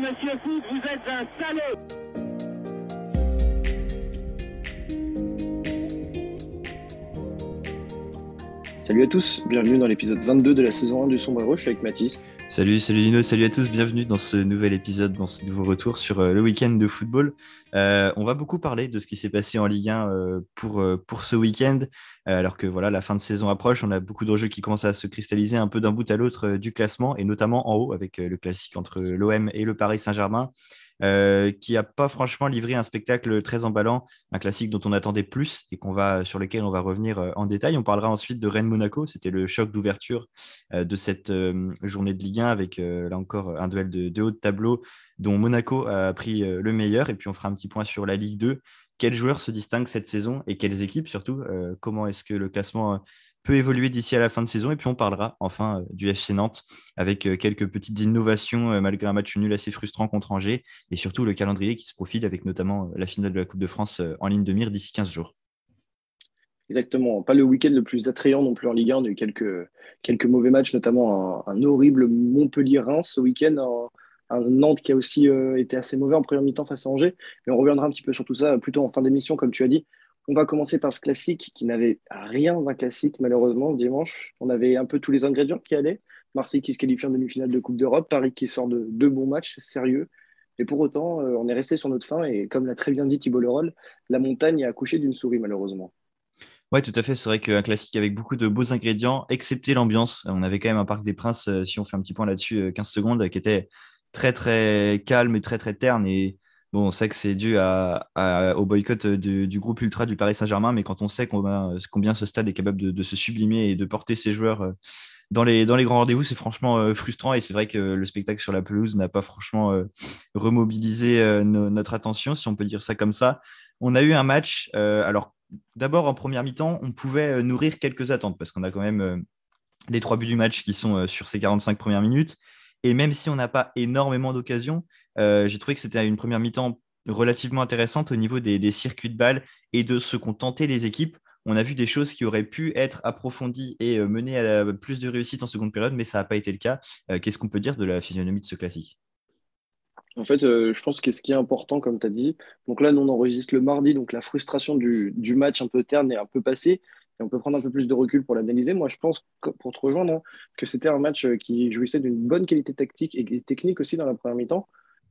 Vous êtes un salaud Salut à tous, bienvenue dans l'épisode 22 de la saison 1 du Sombre suis avec Mathis. Salut, salut Lino, salut à tous, bienvenue dans ce nouvel épisode, dans ce nouveau retour sur euh, le week-end de football. Euh, on va beaucoup parler de ce qui s'est passé en Ligue 1 euh, pour, pour ce week-end, alors que voilà, la fin de saison approche, on a beaucoup d'enjeux qui commencent à se cristalliser un peu d'un bout à l'autre du classement, et notamment en haut avec le classique entre l'OM et le Paris Saint-Germain. Euh, qui n'a pas franchement livré un spectacle très emballant, un classique dont on attendait plus et qu'on va, sur lequel on va revenir euh, en détail. On parlera ensuite de Rennes-Monaco, c'était le choc d'ouverture euh, de cette journée de Ligue 1 avec là encore un duel de, de, haut de tableau dont Monaco a pris le meilleur. Et puis on fera un petit point sur la Ligue 2. Quels joueurs se distinguent cette saison et quelles équipes surtout Comment est-ce que le classement peut évoluer d'ici à la fin de saison. Et puis on parlera enfin euh, du FC Nantes avec euh, quelques petites innovations euh, malgré un match nul assez frustrant contre Angers et surtout le calendrier qui se profile avec notamment la finale de la Coupe de France en ligne de mire d'ici 15 jours. Exactement. Pas le week-end le plus attrayant non plus en Ligue 1. On a eu quelques, quelques mauvais matchs, notamment un, horrible Montpellier-Reims ce week-end. Un, Nantes qui a aussi été assez mauvais en première mi-temps face à Angers. Mais on reviendra un petit peu sur tout ça plutôt en fin d'émission, comme tu as dit. On va commencer par ce classique qui n'avait rien d'un classique, malheureusement, dimanche. On avait un peu tous les ingrédients qui allaient. Marseille qui se qualifie en demi-finale de Coupe d'Europe, Paris qui sort de deux bons matchs sérieux. Et pour autant, euh, on est resté sur notre fin. Et comme l'a très bien dit Thibault Leroll, la montagne a accouché d'une souris, malheureusement. Oui, tout à fait. C'est vrai qu'un classique avec beaucoup de beaux ingrédients, excepté l'ambiance. On avait quand même un Parc des Princes, euh, si on fait un petit point là-dessus, 15 euh, secondes, qui était très, très calme et très, très terne. Et Bon, on sait que c'est dû au boycott du, groupe ultra du Paris Saint-Germain, mais quand on sait combien, ce stade est capable de, se sublimer et de porter ses joueurs euh, dans les, grands rendez-vous, c'est franchement euh, frustrant. Et c'est vrai que le spectacle sur la pelouse n'a pas franchement euh, remobilisé notre attention, si on peut dire ça comme ça. On a eu un match. alors, d'abord, en première mi-temps, on pouvait nourrir quelques attentes parce qu'on a quand même les trois buts du match qui sont sur ces 45 premières minutes. Et même si on n'a pas énormément d'occasions, euh, j'ai trouvé que c'était une première mi-temps relativement intéressante au niveau des, circuits de balles et de ce qu'ont tenté les équipes. On a vu des choses qui auraient pu être approfondies et euh, menées à plus de réussite en seconde période, mais ça n'a pas été le cas. Euh, qu'est-ce qu'on peut dire de la physionomie de ce classique? En fait, je pense que ce qui est important, comme tu as dit, donc là, nous, on enregistre le mardi, donc la frustration du, du match un peu terne est un peu passée et on peut prendre un peu plus de recul pour l'analyser. Moi, je pense, pour te rejoindre, hein, que c'était un match qui jouissait d'une bonne qualité tactique et technique aussi dans la première mi-temps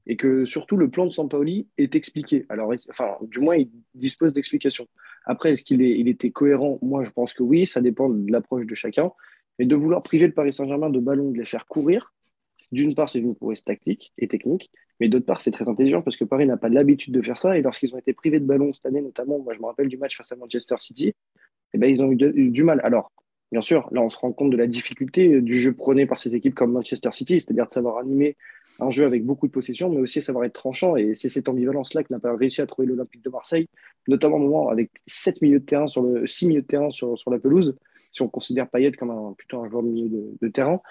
et que surtout le plan de Sampaoli est expliqué. Alors, enfin, du moins, il dispose d'explications. Après, est-ce qu'il était cohérent? Moi, je pense que oui, ça dépend de l'approche de chacun. Mais de vouloir priver le Paris Saint-Germain de ballons, de les faire courir, d'une part, c'est une prouesse tactique et technique, mais d'autre part, c'est très intelligent parce que Paris n'a pas l'habitude de faire ça. Et lorsqu'ils ont été privés de ballons cette année, notamment, moi, je me rappelle du match face à Manchester City, eh ben, ils ont eu, du mal. Alors, bien sûr, là, on se rend compte de la difficulté du jeu prôné par ces équipes comme Manchester City, c'est-à-dire de savoir animer un jeu avec beaucoup de possession, mais aussi savoir être tranchant. Et c'est cette ambivalence-là que n'a pas réussi à trouver l'Olympique de Marseille, notamment au moment avec 7 milieux de terrain sur le 6 milieux de terrain sur, la pelouse, si on considère Payet comme un, plutôt un joueur de milieu de, terrain.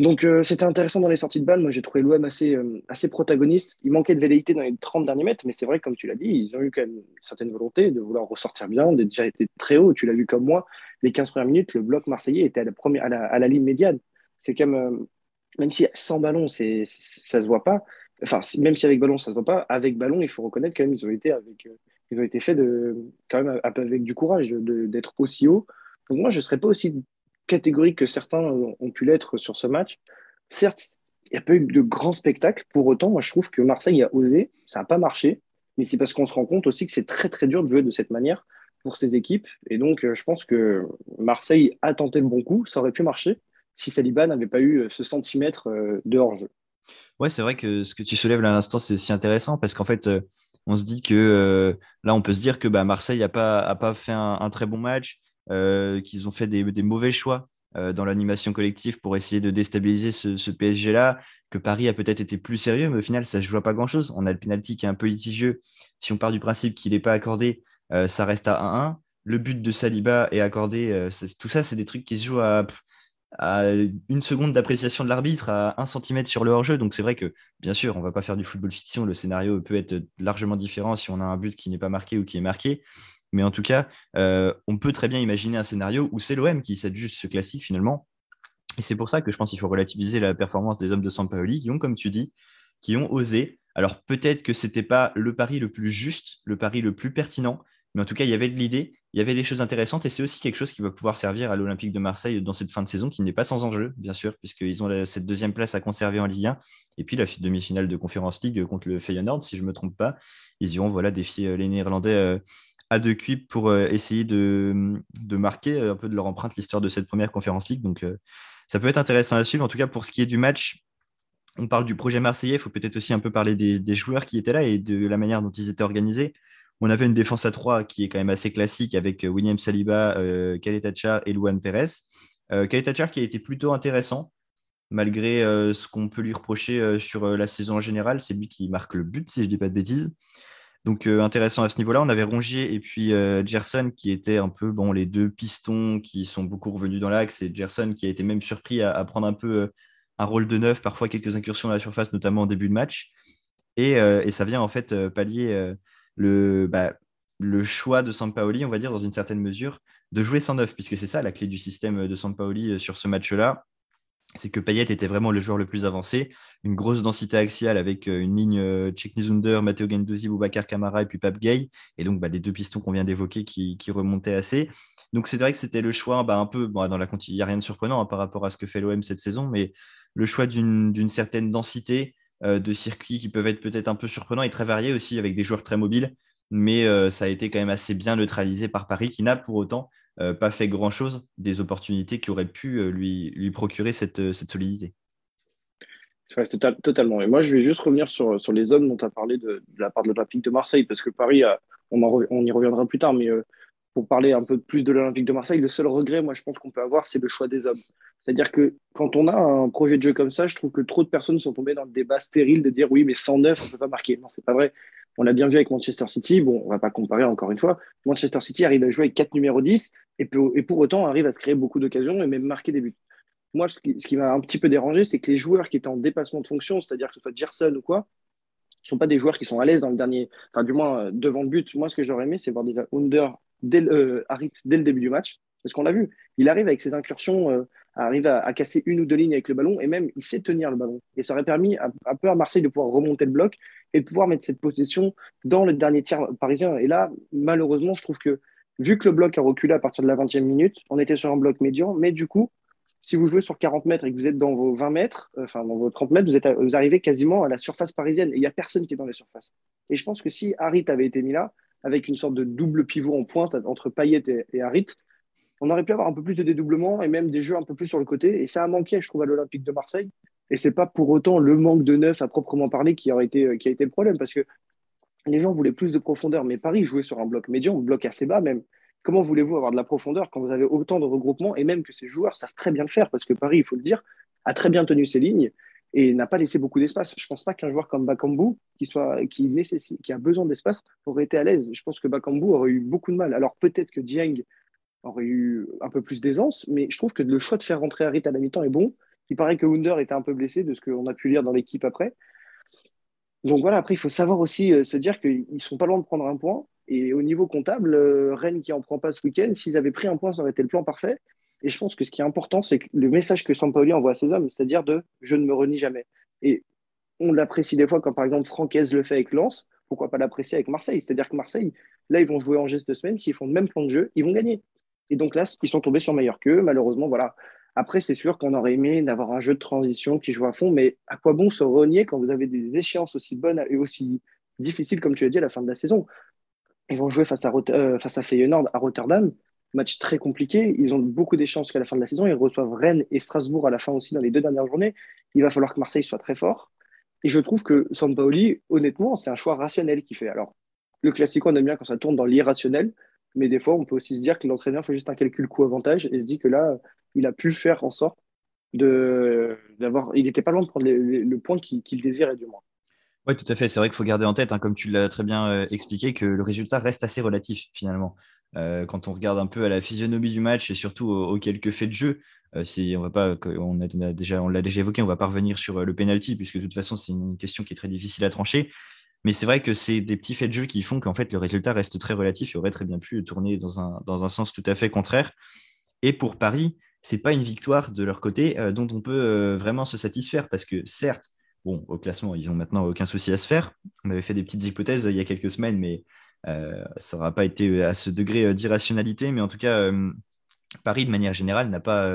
Donc euh, c'était intéressant dans les sorties de balle. Moi j'ai trouvé l'OM assez, euh, assez protagoniste. Il manquait de velléité dans les 30 derniers mètres, mais c'est vrai, comme tu l'as dit, ils ont eu quand même une certaine volonté de vouloir ressortir bien, d'être déjà été très haut. Tu l'as vu comme moi, les 15 premières minutes, le bloc marseillais était à la, ligne médiane. C'est comme euh, même si sans ballon, c'est, ça se voit pas. Enfin, même si avec ballon, ça se voit pas. Avec ballon, il faut reconnaître quand même, ils ont été avec, euh, ils ont été faits de, quand même avec du courage d'être aussi haut. Donc moi, je serais pas aussi catégorique que certains ont pu l'être sur ce match. Certes, il n'y a pas eu de grands spectacles. Pour autant, moi, je trouve que Marseille a osé. Ça n'a pas marché. Mais c'est parce qu'on se rend compte aussi que c'est très, très dur de jouer de cette manière pour ces équipes. Et donc, euh, je pense que Marseille a tenté le bon coup. Ça aurait pu marcher si Saliba n'avait pas eu euh, ce centimètre euh, de hors-jeu. Ouais, c'est vrai que ce que tu soulèves là à l'instant, c'est aussi intéressant parce qu'en fait, euh, on se dit que là, on peut se dire que bah, Marseille n'a pas, pas fait un, très bon match, qu'ils ont fait des, mauvais choix dans l'animation collective pour essayer de déstabiliser ce, PSG-là, que Paris a peut-être été plus sérieux, mais au final, ça ne joue pas grand-chose. On a le penalty qui est un peu litigieux. Si on part du principe qu'il n'est pas accordé, ça reste à 1-1. Le but de Saliba est accordé. tout ça, c'est des trucs qui se jouent à à une seconde d'appréciation de l'arbitre, à un centimètre sur le hors-jeu. Donc c'est vrai que, bien sûr, on ne va pas faire du football fiction. Le scénario peut être largement différent si on a un but qui n'est pas marqué ou qui est marqué. Mais en tout cas, euh, on peut très bien imaginer un scénario où c'est l'OM qui s'adjuge ce classique finalement. Et c'est pour ça que je pense qu'il faut relativiser la performance des hommes de Sampaoli qui ont, comme tu dis, qui ont osé. Alors peut-être que ce n'était pas le pari le plus juste, le pari le plus pertinent, mais en tout cas, il y avait de l'idée, il y avait des choses intéressantes, et c'est aussi quelque chose qui va pouvoir servir à l'Olympique de Marseille dans cette fin de saison, qui n'est pas sans enjeu, bien sûr, puisqu'ils ont cette deuxième place à conserver en Ligue 1, et puis la demi-finale de Conférence League contre le Feyenoord, si je ne me trompe pas. Ils iront voilà, défier euh, les Néerlandais euh, à deux cuits pour euh, essayer de, marquer un peu de leur empreinte l'histoire de cette première Conférence League. Donc ça peut être intéressant à suivre. En tout cas, pour ce qui est du match, on parle du projet marseillais, il faut peut-être aussi un peu parler des, joueurs qui étaient là et de la manière dont ils étaient organisés. On avait une défense à 3 qui est quand même assez classique avec euh, William Saliba, euh, et Luan Perez. Euh, qui a été plutôt intéressant, malgré euh, ce qu'on peut lui reprocher sur la saison en général. C'est lui qui marque le but, si je ne dis pas de bêtises. Donc intéressant à ce niveau-là. On avait Rongier et puis Gerson qui étaient un peu bon, les deux pistons qui sont beaucoup revenus dans l'axe et Gerson qui a été même surpris à, prendre un peu un rôle de neuf, parfois quelques incursions dans la surface, notamment en début de match. Et ça vient en fait pallier le, bah, le choix de Sampaoli, on va dire, dans une certaine mesure, de jouer sans neuf, puisque c'est ça la clé du système de Sampaoli euh, sur ce match-là. C'est que Payet était vraiment le joueur le plus avancé, une grosse densité axiale avec euh, une ligne euh, Zunder, Matteo Gendouzi, Boubacar Camara et puis Pape Gay, et donc bah, les deux pistons qu'on vient d'évoquer qui, remontaient assez. Donc c'est vrai que c'était le choix, bah, un peu, bon, dans la il n'y a rien de surprenant hein, par rapport à ce que fait l'OM cette saison, mais le choix d'une certaine densité, de circuits qui peuvent être peut-être un peu surprenants et très variés aussi avec des joueurs très mobiles. Mais euh, ça a été quand même assez bien neutralisé par Paris qui n'a pour autant euh, pas fait grand-chose des opportunités qui auraient pu lui, lui procurer cette, cette solidité. totalement. Et moi, je vais juste revenir sur, sur les hommes dont tu as parlé de, la part de l'Olympique de Marseille, parce que Paris, on, on, y reviendra plus tard, mais pour parler un peu plus de l'Olympique de Marseille, le seul regret, moi, je pense qu'on peut avoir, c'est le choix des hommes. C'est-à-dire que quand on a un projet de jeu comme ça, je trouve que trop de personnes sont tombées dans le débat stérile de dire oui, mais 109, on ne peut pas marquer. Non, c'est pas vrai. On l'a bien vu avec Manchester City. Bon, on va pas comparer encore une fois. Manchester City arrive à jouer avec 4 numéros 10 et, pour autant arrive à se créer beaucoup d'occasions et même marquer des buts. Moi, ce qui, m'a un petit peu dérangé, c'est que les joueurs qui étaient en dépassement de fonction, c'est-à-dire que ce soit Gerson ou quoi, ne sont pas des joueurs qui sont à l'aise dans le dernier, enfin du moins euh, devant le but. Moi, ce que j'aurais aimé, c'est voir déjà Under dès, euh, dès le début du match, parce qu'on l'a vu. Il arrive avec ses incursions euh, arrive à, casser une ou deux lignes avec le ballon et même il sait tenir le ballon. Et ça aurait permis un peu à Marseille de pouvoir remonter le bloc et de pouvoir mettre cette possession dans le dernier tiers parisien. Et là, malheureusement, je trouve que vu que le bloc a reculé à partir de la 20e minute, on était sur un bloc médian, mais du coup, si vous jouez sur 40 mètres et que vous êtes dans vos 20 mètres, euh, enfin dans vos 30 mètres, vous, êtes arrivez quasiment à la surface parisienne et il n'y a personne qui est dans les surfaces. Et je pense que si Harit avait été mis là, avec une sorte de double pivot en pointe entre Payet et, et Harit, on aurait pu avoir un peu plus de dédoublement et même des jeux un peu plus sur le côté. Et ça a manqué, je trouve, à l'Olympique de Marseille. Et c'est pas pour autant le manque de neuf à proprement parler qui, été, qui a été le problème, parce que les gens voulaient plus de profondeur. Mais Paris jouait sur un bloc médian, un bloc assez bas même. Comment voulez-vous avoir de la profondeur quand vous avez autant de regroupements et même que ces joueurs savent très bien le faire? Parce que Paris, il faut le dire, a très bien tenu ses lignes et n'a pas laissé beaucoup d'espace. Je ne pense pas qu'un joueur comme Bakambu, qui, soit, qui, qui a besoin d'espace, aurait été à l'aise. Je pense que Bakambu aurait eu beaucoup de mal. Alors peut-être que Dieng aurait eu un peu plus d'aisance, mais je trouve que le choix de faire rentrer Harit à la mi-temps est bon. Il paraît que Wunder était un peu blessé de ce qu'on a pu lire dans l'équipe après. Donc voilà, après, il faut savoir aussi euh, se dire qu'ils ne sont pas loin de prendre un point. Et au niveau comptable, euh, Rennes qui en prend pas ce week-end, s'ils avaient pris un point, ça aurait été le plan parfait. Et je pense que ce qui est important, c'est le message que Sampaoli envoie à ses hommes, c'est-à-dire de je ne me renie jamais. Et on l'apprécie des fois quand, par exemple, Francaise le fait avec Lens, pourquoi pas l'apprécier avec Marseille? C'est-à-dire que Marseille, là, ils vont jouer en geste de semaine, s'ils font le même plan de jeu, ils vont gagner. Et donc là, ils sont tombés sur meilleur qu'eux. Malheureusement, voilà. Après, c'est sûr qu'on aurait aimé d'avoir un jeu de transition qui joue à fond, mais à quoi bon se renier quand vous avez des échéances aussi bonnes et aussi difficiles, comme tu l'as dit, à la fin de la saison? Ils vont jouer face à, euh, face à Feyenoord à Rotterdam, match très compliqué. Ils ont beaucoup d'échéances qu'à la fin de la saison. Ils reçoivent Rennes et Strasbourg à la fin aussi dans les deux dernières journées. Il va falloir que Marseille soit très fort. Et je trouve que Sampaoli, honnêtement, c'est un choix rationnel qu'il fait. Alors, le classique, on aime bien quand ça tourne dans l'irrationnel. Mais des fois, on peut aussi se dire que l'entraîneur fait juste un calcul coût-avantage et se dit que là, il a pu faire en sorte d'avoir. Il n'était pas loin de prendre le point qu'il désirait, du moins. Oui, tout à fait. C'est vrai qu'il faut garder en tête, hein, comme tu l'as très bien euh, expliqué, que le résultat reste assez relatif finalement. Euh, quand on regarde un peu à la physionomie du match et surtout aux, quelques faits de jeu, euh, si on va pas, on a, déjà, l'a déjà évoqué, on va pas revenir sur le penalty puisque de toute façon c'est une question qui est très difficile à trancher. Mais c'est vrai que c'est des petits faits de jeu qui font qu'en fait le résultat reste très relatif et aurait très bien pu tourner dans un, dans un sens tout à fait contraire. Et pour Paris, c'est pas une victoire de leur côté euh, dont on peut euh, vraiment se satisfaire parce que certes, bon, au classement, ils n'ont maintenant aucun souci à se faire. On avait fait des petites hypothèses il y a quelques semaines, mais ça n'aura pas été à ce degré d'irrationalité. Mais en tout cas, Paris, de manière générale, n'a pas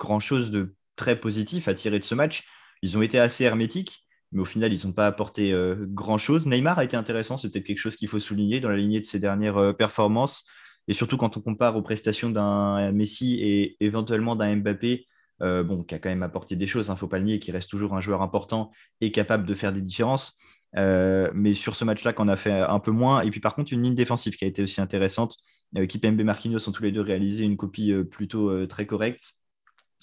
grand-chose de très positif à tirer de ce match. Ils ont été assez hermétiques, mais au final, ils n'ont pas apporté grand-chose. Neymar a été intéressant, c'est peut-être quelque chose qu'il faut souligner dans la lignée de ses dernières performances. Et surtout quand on compare aux prestations d'un Messi et éventuellement d'un Mbappé, euh, bon, qui a quand même apporté des choses, il hein, ne faut pas le nier, qui reste toujours un joueur important et capable de faire des différences. Euh, mais sur ce match-là, qu'on a fait un peu moins. Et puis par contre, une ligne défensive qui a été aussi intéressante. Euh, Kipembe et Marquinhos ont tous les deux réalisé une copie plutôt très correcte.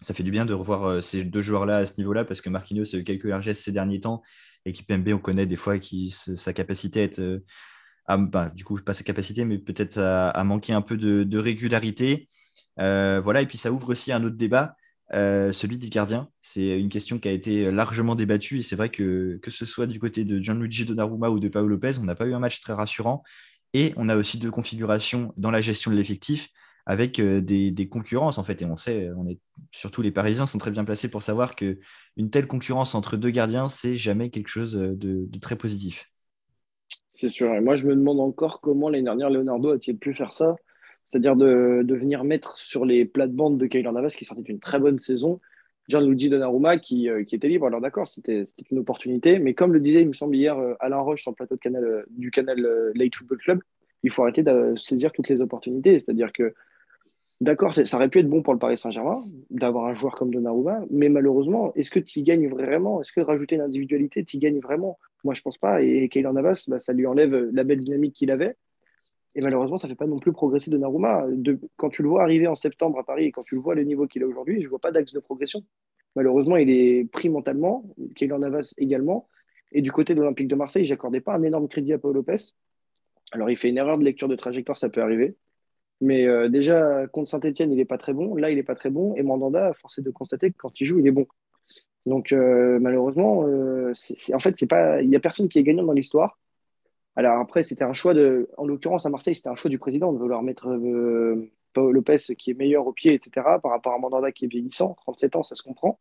Ça fait du bien de revoir ces deux joueurs-là à ce niveau-là parce que Marquinhos a eu quelques largesses ces derniers temps et Kipembe, on connaît des fois sa capacité à être bah, du coup, pas sa capacité, mais peut-être à, manquer un peu de, régularité. Euh, voilà, et puis ça ouvre aussi un autre débat, euh, celui des gardiens. C'est une question qui a été largement débattue, et c'est vrai que que ce soit du côté de Gianluigi Donnarumma ou de Paolo Lopez, on n'a pas eu un match très rassurant, et on a aussi deux configurations dans la gestion de l'effectif avec euh, des, concurrences en fait, et on sait, on est surtout les Parisiens sont très bien placés pour savoir que une telle concurrence entre deux gardiens, c'est jamais quelque chose de très positif. C'est sûr. Et moi, je me demande encore comment l'année dernière, Leonardo a-t-il pu faire ça C'est-à-dire de, venir mettre sur les plates-bandes de Kylian Navas, qui sortait une très bonne saison, Gianluigi Donnarumma, qui, euh, qui était libre. Alors d'accord, c'était une opportunité. Mais comme le disait, il me semble, hier, euh, Alain Roche sur le plateau euh, du canal Late Football Club, il faut arrêter de saisir toutes les opportunités. C'est-à-dire que D'accord, ça aurait pu être bon pour le Paris Saint-Germain d'avoir un joueur comme Donnarumma, mais malheureusement, est-ce que tu gagnes vraiment? Est-ce que rajouter une individualité, tu gagnes vraiment? Moi, je pense pas. Et Kylian Navas, bah, ça lui enlève la belle dynamique qu'il avait. Et malheureusement, ça ne fait pas non plus progresser Donnarumma. De, quand tu le vois arriver en septembre à Paris et quand tu le vois le niveau qu'il a aujourd'hui, je ne vois pas d'axe de progression. Malheureusement, il est pris mentalement, Kylian Navas également. Et du côté de l'Olympique de Marseille, j'accordais pas un énorme crédit à Paul Lopez. Alors, il fait une erreur de lecture de trajectoire, ça peut arriver. Mais euh, déjà, contre Saint-Etienne, il n'est pas très bon. Là, il n'est pas très bon. Et Mandanda, force est de constater que quand il joue, il est bon. Donc, euh, malheureusement, euh, en fait, il n'y a personne qui est gagnant dans l'histoire. Alors après, c'était un choix de, en l'occurrence à Marseille, c'était un choix du président de vouloir mettre Paul Lopez qui est meilleur au pied, etc. Par rapport à Mandanda qui est vieillissant, 37 ans, ça se comprend.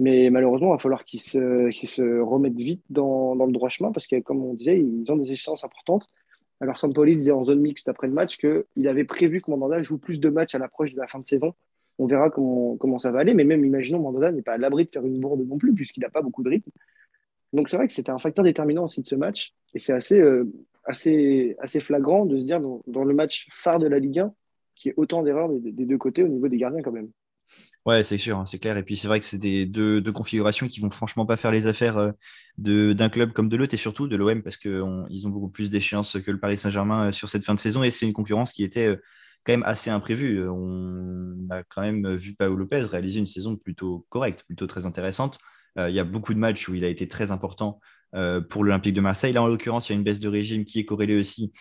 Mais malheureusement, il va falloir qu'ils se, se remettent vite dans, dans, le droit chemin parce que, comme on disait, ils ont des échéances importantes. Alors Sampoli disait en zone mixte après le match qu'il avait prévu que Mandanda joue plus de matchs à l'approche de la fin de saison. On verra comment, ça va aller, mais même imaginons Mandanda n'est pas à l'abri de faire une bourde non plus, puisqu'il n'a pas beaucoup de rythme. Donc c'est vrai que c'était un facteur déterminant aussi de ce match, et c'est assez, euh, flagrant de se dire dans, le match phare de la Ligue 1 qu'il y ait autant d'erreurs des deux côtés au niveau des gardiens quand même. Ouais, c'est sûr, hein, c'est clair. Et puis c'est vrai que c'est des deux, configurations qui vont franchement pas faire les affaires euh, d'un club comme de l'autre et surtout de l'OM parce qu'ils ont beaucoup plus d'échéances que le Paris Saint-Germain euh, sur cette fin de saison et c'est une concurrence qui était euh, quand même assez imprévue. On a quand même vu Paolo Lopez réaliser une saison plutôt correcte, plutôt très intéressante. il y a beaucoup de matchs où il a été très important pour l'Olympique de Marseille. Là, en l'occurrence, il y a une baisse de régime qui est corrélée aussi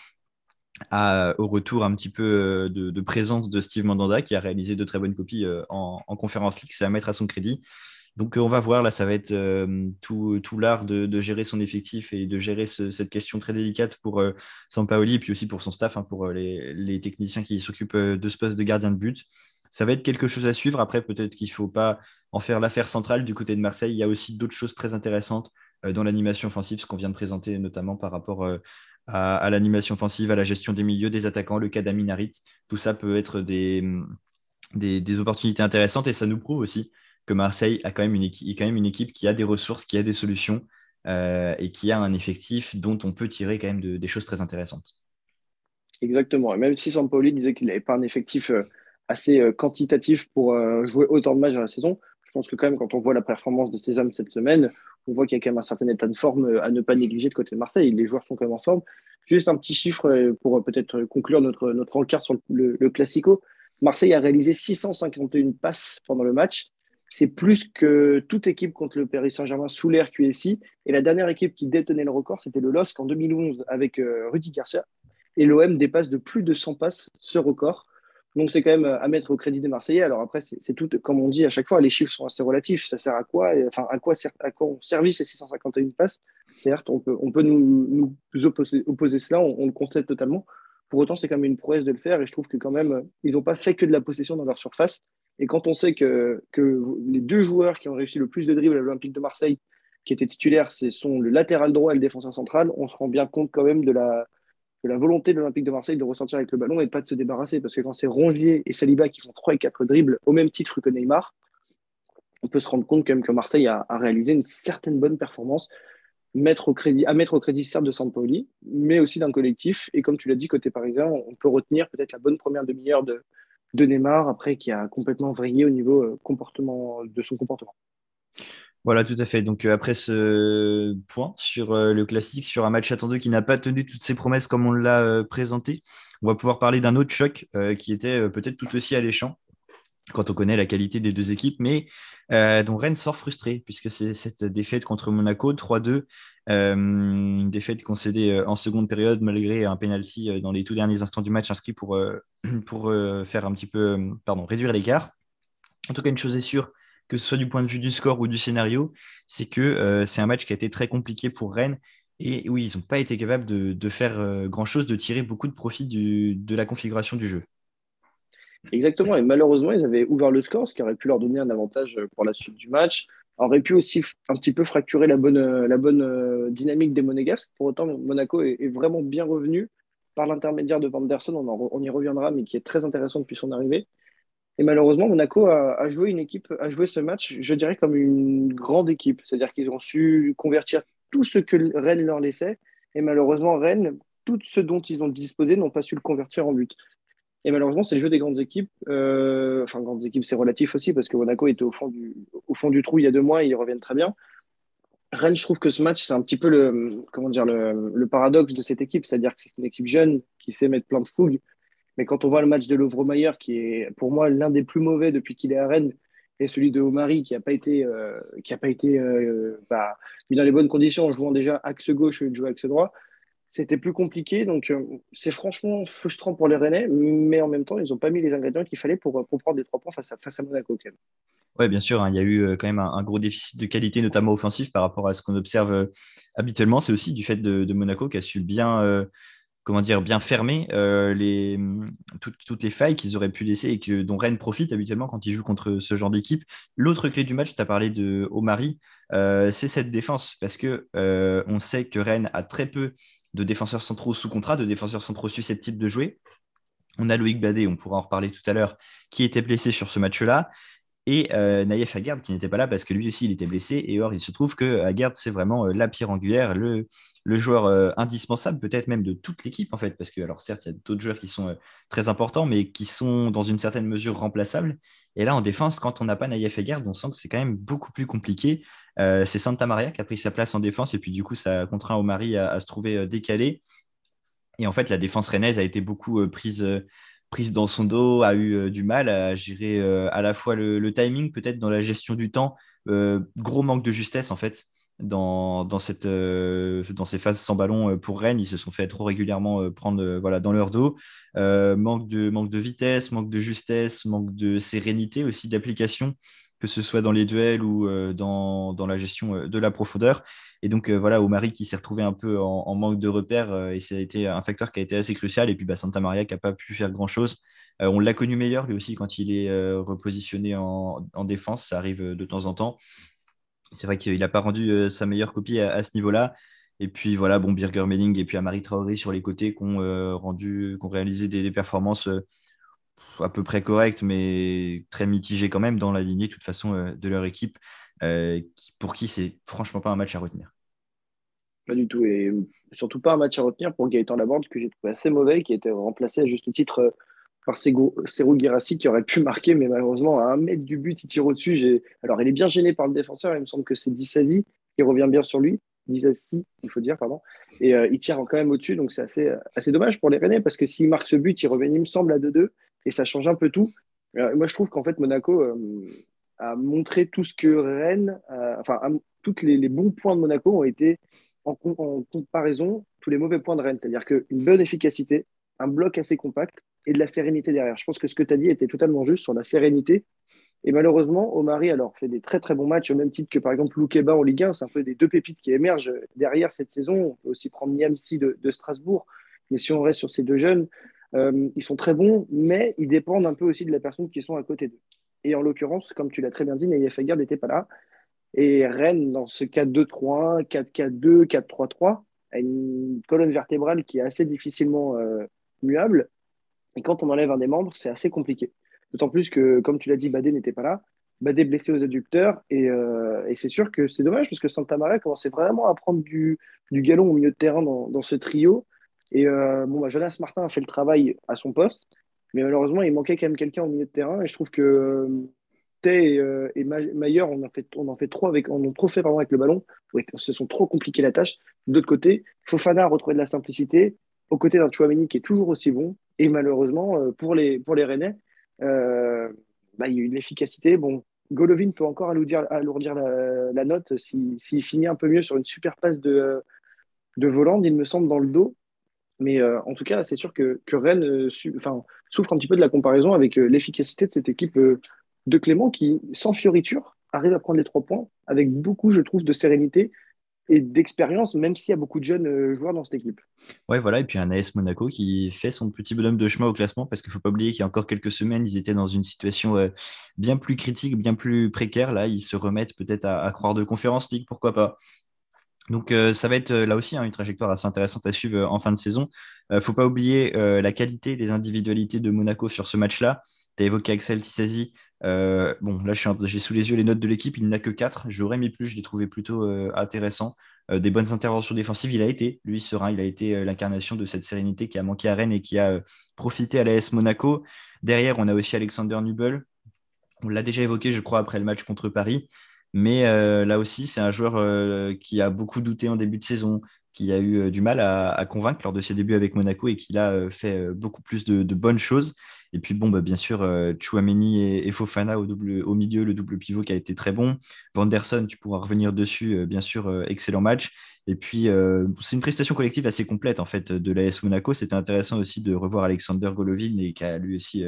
au retour un petit peu euh, de, présence de Steve Mandanda qui a réalisé de très bonnes copies euh, en, conférence league. C'est à mettre à son crédit. Donc on va voir, là, ça va être euh, tout, l'art de, gérer son effectif et de gérer cette question très délicate pour euh, Sampaoli et puis aussi pour son staff, hein, pour les, techniciens qui s'occupent de ce poste de gardien de but. Ça va être quelque chose à suivre. Après, peut-être qu'il ne faut pas en faire l'affaire centrale du côté de Marseille. Il y a aussi d'autres choses très intéressantes dans l'animation offensive, ce qu'on vient de présenter notamment par rapport à, l'animation offensive, à la gestion des milieux, des attaquants, le cas d'Aminarit. Tout ça peut être des, des, opportunités intéressantes et ça nous prouve aussi que Marseille a quand même une équipe, quand même une équipe qui a des ressources, qui a des solutions euh, et qui a un effectif dont on peut tirer quand même des choses très intéressantes. Exactement. Et même si Sampoli disait qu'il n'avait pas un effectif euh, assez euh, quantitatif pour jouer autant de matchs dans la saison, je pense que quand même quand on voit la performance de hommes cette semaine, on voit qu'il y a quand même un certain état de forme euh, à ne pas négliger de côté de Marseille. Les joueurs sont quand même en forme. Juste un petit chiffre euh, pour euh, peut-être conclure notre, notre encart sur le, Classico. Marseille a réalisé 651 passes pendant le match. C'est plus que toute équipe contre le Paris Saint-Germain sous l'ère QSI. Et la dernière équipe qui détenait le record, c'était le LOSC en 2011 avec Rudy Garcia. Et l'OM dépasse de plus de 100 passes ce record. Donc c'est quand même euh, à mettre au crédit des Marseillais. Alors après, c'est tout, comme on dit à chaque fois, les chiffres sont assez relatifs. Ça sert à quoi? Enfin, à quoi, à quoi on servit ces 651 passes? Certes, on peut, on peut nous, nous opposer, cela, on, le concède totalement. Pour autant, c'est quand même une prouesse de le faire et je trouve que quand même, ils n'ont pas fait que de la possession dans leur surface. Et quand on sait que, que les deux joueurs qui ont réussi le plus de dribbles à l'Olympique de Marseille, qui étaient titulaires, c'est sont le latéral droit et le défenseur central, on se rend bien compte quand même de la, de la volonté de l'Olympique de Marseille de ressortir avec le ballon et de pas de se débarrasser. Parce que quand c'est Rongier et Saliba qui font 3 et 4 dribbles au même titre que Neymar, on peut se rendre compte quand même que Marseille a, réalisé une certaine bonne performance à mettre au crédit certes de Sampoli, mais aussi d'un collectif. Et comme tu l'as dit, côté parisien, on peut retenir peut-être la bonne première demi-heure de, de Neymar, après qui a complètement vrillé au niveau euh, comportement, de son comportement. Voilà, tout à fait. Donc euh, après ce point sur euh, le classique, sur un match attendu qui n'a pas tenu toutes ses promesses comme on l'a présenté, on va pouvoir parler d'un autre choc qui était peut-être tout aussi alléchant quand on connaît la qualité des deux équipes, mais euh, dont Rennes sort frustré, puisque c'est cette défaite contre Monaco, 3-2, euh, une défaite concédée euh, en seconde période, malgré un penalty dans les tout derniers instants du match inscrit pour, pour faire un petit peu, pardon, réduire l'écart. En tout cas, une chose est sûre, que ce soit du point de vue du score ou du scénario, c'est que c'est un match qui a été très compliqué pour Rennes. Et oui, ils n'ont pas été capables de, faire grand-chose, de tirer beaucoup de profit de la configuration du jeu. Exactement, et malheureusement, ils avaient ouvert le score, ce qui aurait pu leur donner un avantage pour la suite du match. Aurait pu aussi un petit peu fracturer la bonne, la bonne euh, dynamique des Monégasques. Pour autant, Monaco est, vraiment bien revenu par l'intermédiaire de Van der on, on, y reviendra, mais qui est très intéressant depuis son arrivée. Et malheureusement, Monaco a, joué une équipe, a joué ce match, je dirais, comme une grande équipe. C'est-à-dire qu'ils ont su convertir tout ce que Rennes leur laissait. Et malheureusement, Rennes, tout ce dont ils ont disposé, n'ont pas su le convertir en but. Et malheureusement, c'est le jeu des grandes équipes. Euh, enfin, grandes équipes, c'est relatif aussi parce que Monaco était au fond, du, au fond du trou il y a deux mois et ils reviennent très bien. Rennes, je trouve que ce match, c'est un petit peu le, comment dire, le, paradoxe de cette équipe. C'est-à-dire que c'est une équipe jeune qui sait mettre plein de fougue. Mais quand on voit le match de Lovre-Mayer, qui est pour moi l'un des plus mauvais depuis qu'il est à Rennes, et celui de Omari, qui n'a pas été, euh, qui a pas été euh, bah, mis dans les bonnes conditions en jouant déjà axe gauche et de jouer axe droit, c'était plus compliqué. Donc, euh, c'est franchement frustrant pour les Rennais, mais en même temps, ils n'ont pas mis les ingrédients qu'il fallait pour, pour, prendre des trois points face à, face à Monaco. Oui, bien sûr, hein, il y a eu quand même un, gros déficit de qualité, notamment offensif, par rapport à ce qu'on observe habituellement. C'est aussi du fait de, Monaco qui a su bien, comment dire, bien fermer les, toutes les failles qu'ils auraient pu laisser et que, dont Rennes profite habituellement quand ils jouent contre ce genre d'équipe. L'autre clé du match, tu as parlé de Omari, c'est cette défense, parce que on sait que Rennes a très peu de défenseurs centraux sous contrat, de défenseurs centraux susceptibles de jouer. On a Loïc Badet, on pourra en reparler tout à l'heure, qui était blessé sur ce match-là. Et euh, Naïef Aguerd qui n'était pas là parce que lui aussi il était blessé. Et or, il se trouve que Aguerd, c'est vraiment euh, la pierre angulaire, le, joueur euh, indispensable, peut-être même de toute l'équipe en fait. Parce que, alors certes, il y a d'autres joueurs qui sont très importants, mais qui sont dans une certaine mesure remplaçables. Et là, en défense, quand on n'a pas Naïef Aguerd, on sent que c'est quand même beaucoup plus compliqué. C'est Santa Maria qui a pris sa place en défense et puis du coup, ça contraint Omari à, se trouver décalé. Et en fait, la défense rennaise a été beaucoup prise, prise dans son dos, a eu du mal à gérer à la fois le, timing, peut-être dans la gestion du temps. gros manque de justesse en fait dans, dans, cette, dans ces phases sans ballon pour Rennes. Ils se sont fait trop régulièrement prendre voilà, dans leur dos. manque, de, manque de vitesse, manque de justesse, manque de sérénité aussi d'application que ce soit dans les duels ou euh, dans, dans, la gestion euh, de la profondeur. Et donc, euh, voilà, Omari qui s'est retrouvé un peu en, manque de repères, et ça a été un facteur qui a été assez crucial. Et puis, bah, Santa Maria qui n'a pas pu faire grand-chose. on l'a connu meilleur, lui aussi, quand il est repositionné en, en, défense. Ça arrive de temps en temps. C'est vrai qu'il n'a pas rendu sa meilleure copie à, ce niveau-là. Et puis voilà, bon, Birger Melling et puis Amari Traoré sur les côtés qui ont, rendu, réalisé des, des performances à peu près correct, mais très mitigé quand même dans la lignée, de toute façon, euh, de leur équipe, euh, pour qui c'est franchement pas un match à retenir. Pas du tout, et surtout pas un match à retenir pour Gaëtan Laborde, que j'ai trouvé assez mauvais, qui a été remplacé à juste titre euh, par Serou Girassi, qui aurait pu marquer, mais malheureusement, à un mètre du but, il tire au-dessus. Alors, il est bien gêné par le défenseur, il me semble que c'est Dissasi qui revient bien sur lui. Dissasi, il faut dire, pardon. Et il tire quand même au-dessus, donc c'est assez, assez dommage pour les Rennais, parce que s'il marque ce but, il revient, il me semble, à 2-2 et ça change un peu tout. Euh, moi, je trouve qu'en fait, Monaco euh, a montré tout ce que Rennes, euh, enfin, tous les, bons points de Monaco ont été en, comparaison tous les mauvais points de Rennes. C'est-à-dire qu'une bonne efficacité, un bloc assez compact et de la sérénité derrière. Je pense que ce que tu as dit était totalement juste sur la sérénité. Et malheureusement, Omari alors fait des très très bons matchs au même titre que par exemple Loukeba en Ligue 1. C'est un peu des deux pépites qui émergent derrière cette saison. On peut aussi prendre Niamsi de, de Strasbourg. Mais si on reste sur ces deux jeunes, euh, ils sont très bons, mais ils dépendent un peu aussi de la personne qui sont à côté d'eux. Et en l'occurrence, comme tu l'as très bien dit, Naïef Aguerd n'était pas là. Et Rennes, dans ce 4-2-3-1, 4-4-2, 4-3-3, a une colonne vertébrale qui est assez difficilement euh, muable. Et quand on enlève un des membres, c'est assez compliqué. D'autant plus que, comme tu l'as dit, Badé n'était pas là. Badé blessé aux adducteurs. Et, euh, et c'est sûr que c'est dommage parce que Santa Maria commençait vraiment à prendre du, galon au milieu de terrain dans, dans ce trio. Et euh, bah, Jonas Martin a fait le travail à son poste. Mais malheureusement, il manquait quand même quelqu'un au milieu de terrain. Et je trouve que euh, Tay et, euh, et Mayer, on, en fait, on en fait trop avec, on en fait avec le ballon. Oui, se sont trop compliqué la tâche. D'autre côté, Fofana a retrouvé de la simplicité aux côtés d'un Chouameni qui est toujours aussi bon. Et malheureusement, euh, pour les, pour les Rennais, bah, il y a eu de l'efficacité. Bon, Golovin peut encore alourdir, alourdir la, note s'il si, finit un peu mieux sur une super passe de, de Voland, il me semble, dans le dos. Mais euh, en tout cas, c'est sûr que, Rennes euh, souffre un petit peu de la comparaison avec euh, l'efficacité de cette équipe de Clément qui, sans fioriture, arrive à prendre les trois points avec beaucoup, je trouve, de sérénité et d'expérience, même s'il y a beaucoup de jeunes joueurs dans cette équipe. Ouais, voilà, et puis un AS Monaco qui fait son petit bonhomme de chemin au classement, parce qu'il ne faut pas oublier qu'il y a encore quelques semaines, ils étaient dans une situation bien plus critique, bien plus précaire. Là, ils se remettent peut-être à, à croire de conférence League, pourquoi pas. Donc euh, ça va être euh, là aussi hein, une trajectoire assez intéressante à suivre euh, en fin de saison. Il ne faut pas oublier la qualité des individualités de Monaco sur ce match-là. Tu as évoqué Axel Tissasi. bon, là, j'ai sous les yeux les notes de l'équipe. Il n'a que 4. J'aurais mis plus. Je l'ai trouvé plutôt intéressant. des bonnes interventions défensives. Il a été, lui, serein. Il a été l'incarnation de cette sérénité qui a manqué à Rennes et qui a profité à l'AS Monaco. Derrière, on a aussi Alexander Nubel. On l'a déjà évoqué, je crois, après le match contre Paris. Mais euh, là aussi, c'est un joueur euh, qui a beaucoup douté en début de saison, qui a eu euh, du mal à, convaincre lors de ses débuts avec Monaco et qui a fait beaucoup plus de, bonnes choses. Et puis, bon, bah, bien sûr, Chouameni et, Fofana au milieu, le double pivot qui a été très bon. Vanderson, tu pourras revenir dessus, bien sûr, excellent match. Et puis, c'est une prestation collective assez complète, en fait, de l'AS Monaco. C'était intéressant aussi de revoir Alexander Golovin et qui a lui aussi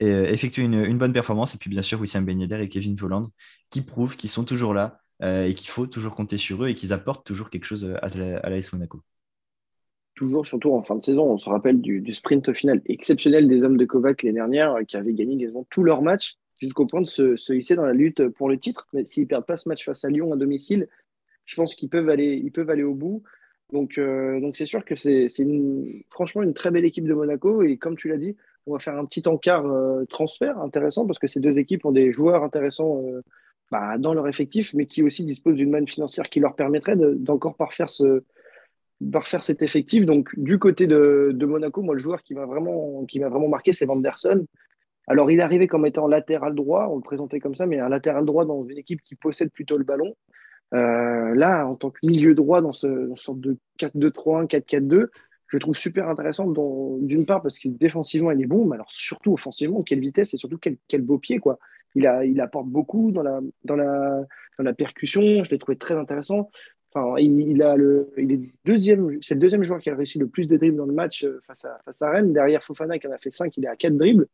et euh, effectuer une, bonne performance. Et puis bien sûr, Wissam Ben et Kevin Volland qui prouvent qu'ils sont toujours là euh, et qu'il faut toujours compter sur eux et qu'ils apportent toujours quelque chose à, à l'AS Monaco. Toujours, surtout en fin de saison, on se rappelle du, sprint final exceptionnel des hommes de Kovac l'année dernière qui avaient gagné quasiment tous leurs matchs jusqu'au point de se, hisser dans la lutte pour le titre. Mais s'ils ne perdent pas ce match face à Lyon à domicile, je pense qu'ils peuvent aller, peuvent aller au bout. Donc, euh, donc c'est sûr que c'est franchement une très belle équipe de Monaco. Et comme tu l'as dit, on va faire un petit encart euh, transfert intéressant parce que ces deux équipes ont des joueurs intéressants euh, bah, dans leur effectif, mais qui aussi disposent d'une manne financière qui leur permettrait d'encore parfaire, ce, parfaire cet effectif. Donc, du côté de, Monaco, moi, le joueur qui m'a vraiment, qui vraiment marqué, c'est Vanderson. Alors, il est arrivé comme étant latéral droit, on le présentait comme ça, mais un latéral droit dans une équipe qui possède plutôt le ballon. Euh, là, en tant que milieu droit dans ce, dans de 4-2-3-1, 4-4-2, je le trouve super intéressant d'une part parce que défensivement il est bon, mais alors surtout offensivement, quelle vitesse et surtout quel, beau pied quoi. Il, a, il apporte beaucoup dans la, percussion, je l'ai trouvé très intéressant. Enfin, il, a le, est deuxième, c'est le deuxième joueur qui a réussi le plus de dribbles dans le match euh, face à, Rennes. Derrière Fofana qui en a fait 5, il est à 4 dribbles.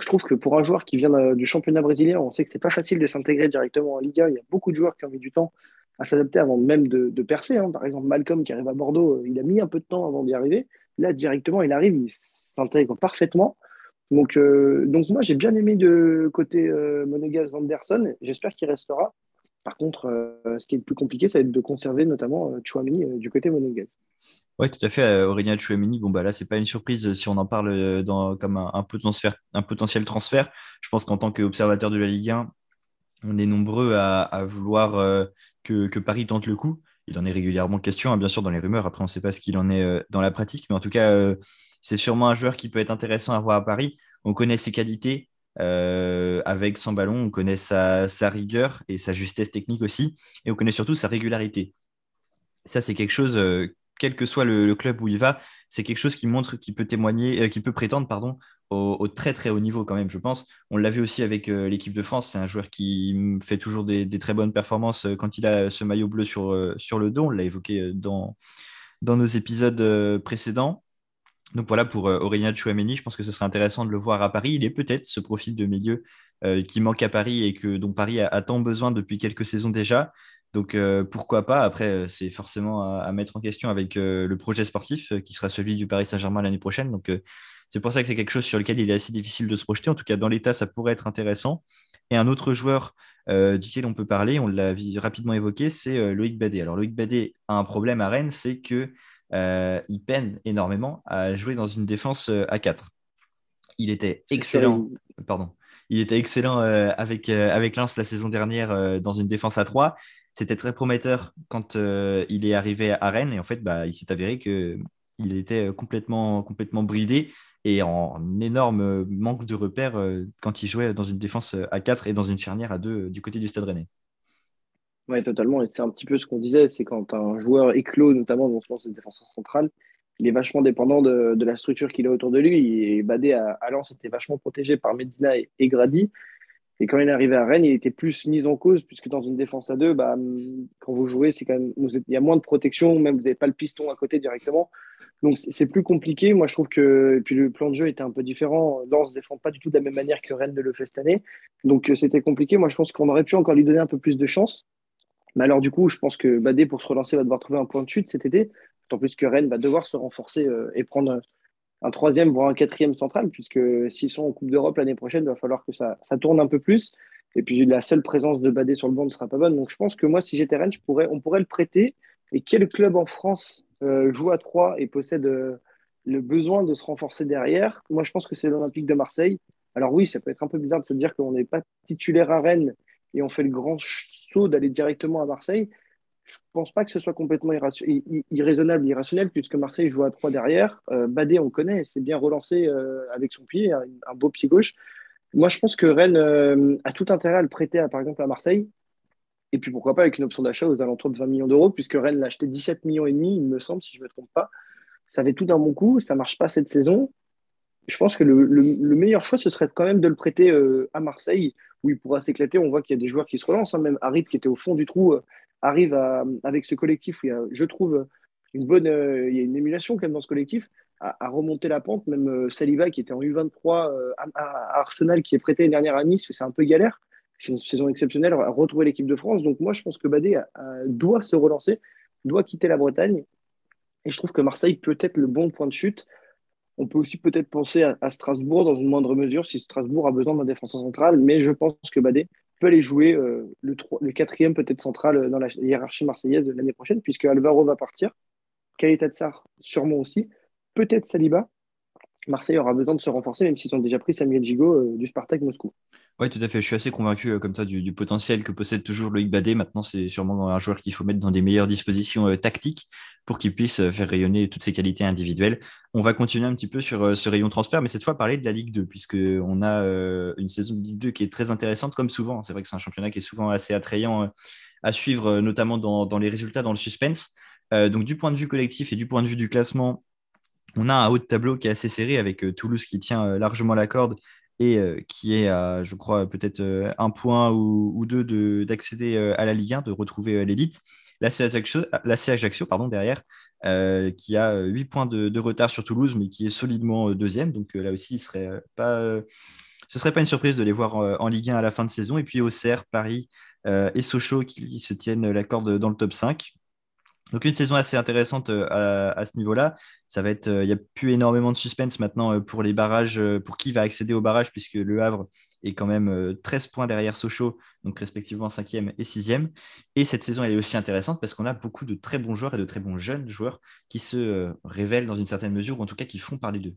Je trouve que pour un joueur qui vient du championnat brésilien, on sait que c'est pas facile de s'intégrer directement en Liga. Il y a beaucoup de joueurs qui ont mis du temps à s'adapter avant même de, percer. Hein. Par exemple, Malcolm qui arrive à Bordeaux, euh, il a mis un peu de temps avant d'y arriver. Là, directement, il arrive, il s'intègre parfaitement. Donc, euh, donc moi, j'ai bien aimé de côté euh, Monegas Vanderson. J'espère qu'il restera. Par contre, euh, ce qui est le plus compliqué, ça va être de conserver notamment Chouamini du côté Monegas. Oui, tout à fait. Aurélien Chouamini, bon, bah là, c'est pas une surprise si on en parle comme un, potentiel, transfert. Je pense qu'en tant qu'observateur de la Ligue 1, on est nombreux à vouloir que, Paris tente le coup. Il en est régulièrement question, hein, bien sûr, dans les rumeurs. Après, on ne sait pas ce qu'il en est euh, dans la pratique. Mais en tout cas, euh, c'est sûrement un joueur qui peut être intéressant à voir à Paris. On connaît ses qualités euh, avec son ballon. On connaît sa, rigueur et sa justesse technique aussi. Et on connaît surtout sa régularité. Ça, c'est quelque chose, quel que soit le, club où il va, c'est quelque chose qui montre, qui peut témoigner, qui peut prétendre, pardon, au, très très haut niveau quand même, je pense. On l'a vu aussi avec euh, l'équipe de France, c'est un joueur qui fait toujours des, très bonnes performances euh, quand il a ce maillot bleu sur, euh, le dos, on l'a évoqué dans, dans nos épisodes précédents. Donc voilà, pour Aurélien Chouameni, je pense que ce serait intéressant de le voir à Paris. Il est peut-être ce profil de milieu qui manque à Paris et que, dont Paris a, tant besoin depuis quelques saisons déjà. Donc pourquoi pas Après, c'est forcément à, mettre en question avec le projet sportif qui sera celui du Paris Saint-Germain l'année prochaine. Donc c'est pour ça que c'est quelque chose sur lequel il est assez difficile de se projeter. En tout cas, dans l'état, ça pourrait être intéressant. Et un autre joueur duquel on peut parler, on l'a rapidement évoqué, c'est Loïc Badet. Alors Loïc Badet a un problème à Rennes, c'est que il peine énormément à jouer dans une défense à 4. Il était excellent. Pardon. Il était excellent avec, avec Lens la saison dernière dans une défense à 3 c'était très prometteur quand euh, il est arrivé à Rennes et en fait, bah, il s'est avéré qu'il était complètement, complètement bridé et en énorme manque de repères euh, quand il jouait dans une défense à 4 et dans une charnière à 2 du côté du Stade Rennais. Oui, totalement. Et c'est un petit peu ce qu'on disait, c'est quand un joueur éclos, notamment dans ce défenseur central, il est vachement dépendant de, la structure qu'il a autour de lui. Et Badé à, Lens était vachement protégé par Medina et Grady. Et quand il est arrivé à Rennes, il était plus mis en cause, puisque dans une défense à deux, bah, quand vous jouez, quand même, il y a moins de protection, même vous n'avez pas le piston à côté directement. Donc c'est plus compliqué. Moi, je trouve que puis le plan de jeu était un peu différent. Lens ne défend pas du tout de la même manière que Rennes ne le fait cette année. Donc euh, c'était compliqué. Moi, je pense qu'on aurait pu encore lui donner un peu plus de chance. Mais alors, du coup, je pense que Badé, pour se relancer, va devoir trouver un point de chute cet été. D'autant plus que Rennes va devoir se renforcer euh, et prendre un troisième, voire un quatrième central, puisque s'ils sont en Coupe d'Europe l'année prochaine, il va falloir que ça, tourne un peu plus. Et puis la seule présence de Badé sur le banc ne sera pas bonne. Donc je pense que moi, si j'étais Rennes, on pourrait le prêter. Et quel club en France euh, joue à 3 et possède euh, le besoin de se renforcer derrière? Moi, je pense que c'est l'Olympique de Marseille. Alors oui, ça peut être un peu bizarre de se dire qu'on n'est pas titulaire à Rennes et on fait le grand saut d'aller directement à Marseille je pense pas que ce soit complètement irraisonnable, irrationnel, puisque Marseille joue à 3 derrière. Euh, Badé, on connaît, c'est bien relancé euh, avec son pied, un, beau pied gauche. Moi, je pense que Rennes euh, a tout intérêt à le prêter, par exemple, à Marseille. Et puis, pourquoi pas avec une option d'achat aux alentours de 20 millions d'euros, puisque Rennes l'a acheté 17 millions et demi, il me semble, si je ne me trompe pas. Ça avait tout un bon coup, ça marche pas cette saison. Je pense que le, meilleur choix, ce serait quand même de le prêter à Marseille, où il pourra s'éclater. On voit qu'il y a des joueurs qui se relancent, hein. même Harit qui était au fond du trou arrive avec ce collectif où je trouve, une bonne, euh, il y a une émulation quand même dans ce collectif, à, remonter la pente. Même euh, Saliba qui était en U23 euh, à, Arsenal, qui est prêté l'année dernière à Nice, c'est un peu galère. C'est une saison exceptionnelle à retrouver l'équipe de France. Donc moi, je pense que Badé doit se relancer, doit quitter la Bretagne. Et je trouve que Marseille peut être le bon point de chute. On peut aussi peut-être penser à, Strasbourg dans une moindre mesure si Strasbourg a besoin d'un défenseur central. Mais je pense que Badé peut aller jouer euh, le, le quatrième peut-être central euh, dans la hiérarchie marseillaise de l'année prochaine, puisque Alvaro va partir. Qualité de Sar, sûrement aussi. Peut-être Saliba. Marseille aura besoin de se renforcer, même s'ils ont déjà pris Samuel Gigot euh, du Spartak Moscou. Oui, tout à fait. Je suis assez convaincu comme ça du, potentiel que possède toujours Loïc Badet. Maintenant, c'est sûrement un joueur qu'il faut mettre dans des meilleures dispositions tactiques pour qu'il puisse faire rayonner toutes ses qualités individuelles. On va continuer un petit peu sur euh, ce rayon transfert, mais cette fois parler de la Ligue 2, puisqu'on a euh, une saison de Ligue 2 qui est très intéressante, comme souvent. C'est vrai que c'est un championnat qui est souvent assez attrayant euh, à suivre, notamment dans, les résultats, dans le suspense. donc, du point de vue collectif et du point de vue du classement, on a un haut de tableau qui est assez serré avec Toulouse qui tient largement la corde et qui est à, je crois, peut-être un point ou, deux d'accéder à la Ligue 1, de retrouver l'élite la CH Ajaccio, pardon, derrière, euh, qui a 8 euh, points de, retard sur Toulouse, mais qui est solidement euh, deuxième. Donc là aussi, ce serait pas, ce serait pas une surprise de les voir en Ligue 1 à la fin de saison. Et puis Auxerre, Paris et Sochaux qui se tiennent la corde dans le top 5. Donc une saison assez intéressante à, ce niveau-là. Ça va être, il n'y a plus énormément de suspense maintenant pour les barrages, pour qui va accéder au barrage, puisque Le Havre et quand même 13 euh, points derrière Sochaux, donc respectivement 5e et 6e. Et cette saison, elle est aussi intéressante parce qu'on a beaucoup de très bons joueurs et de très bons jeunes joueurs qui se euh, révèlent dans une certaine mesure, ou en tout cas qui font parler d'eux.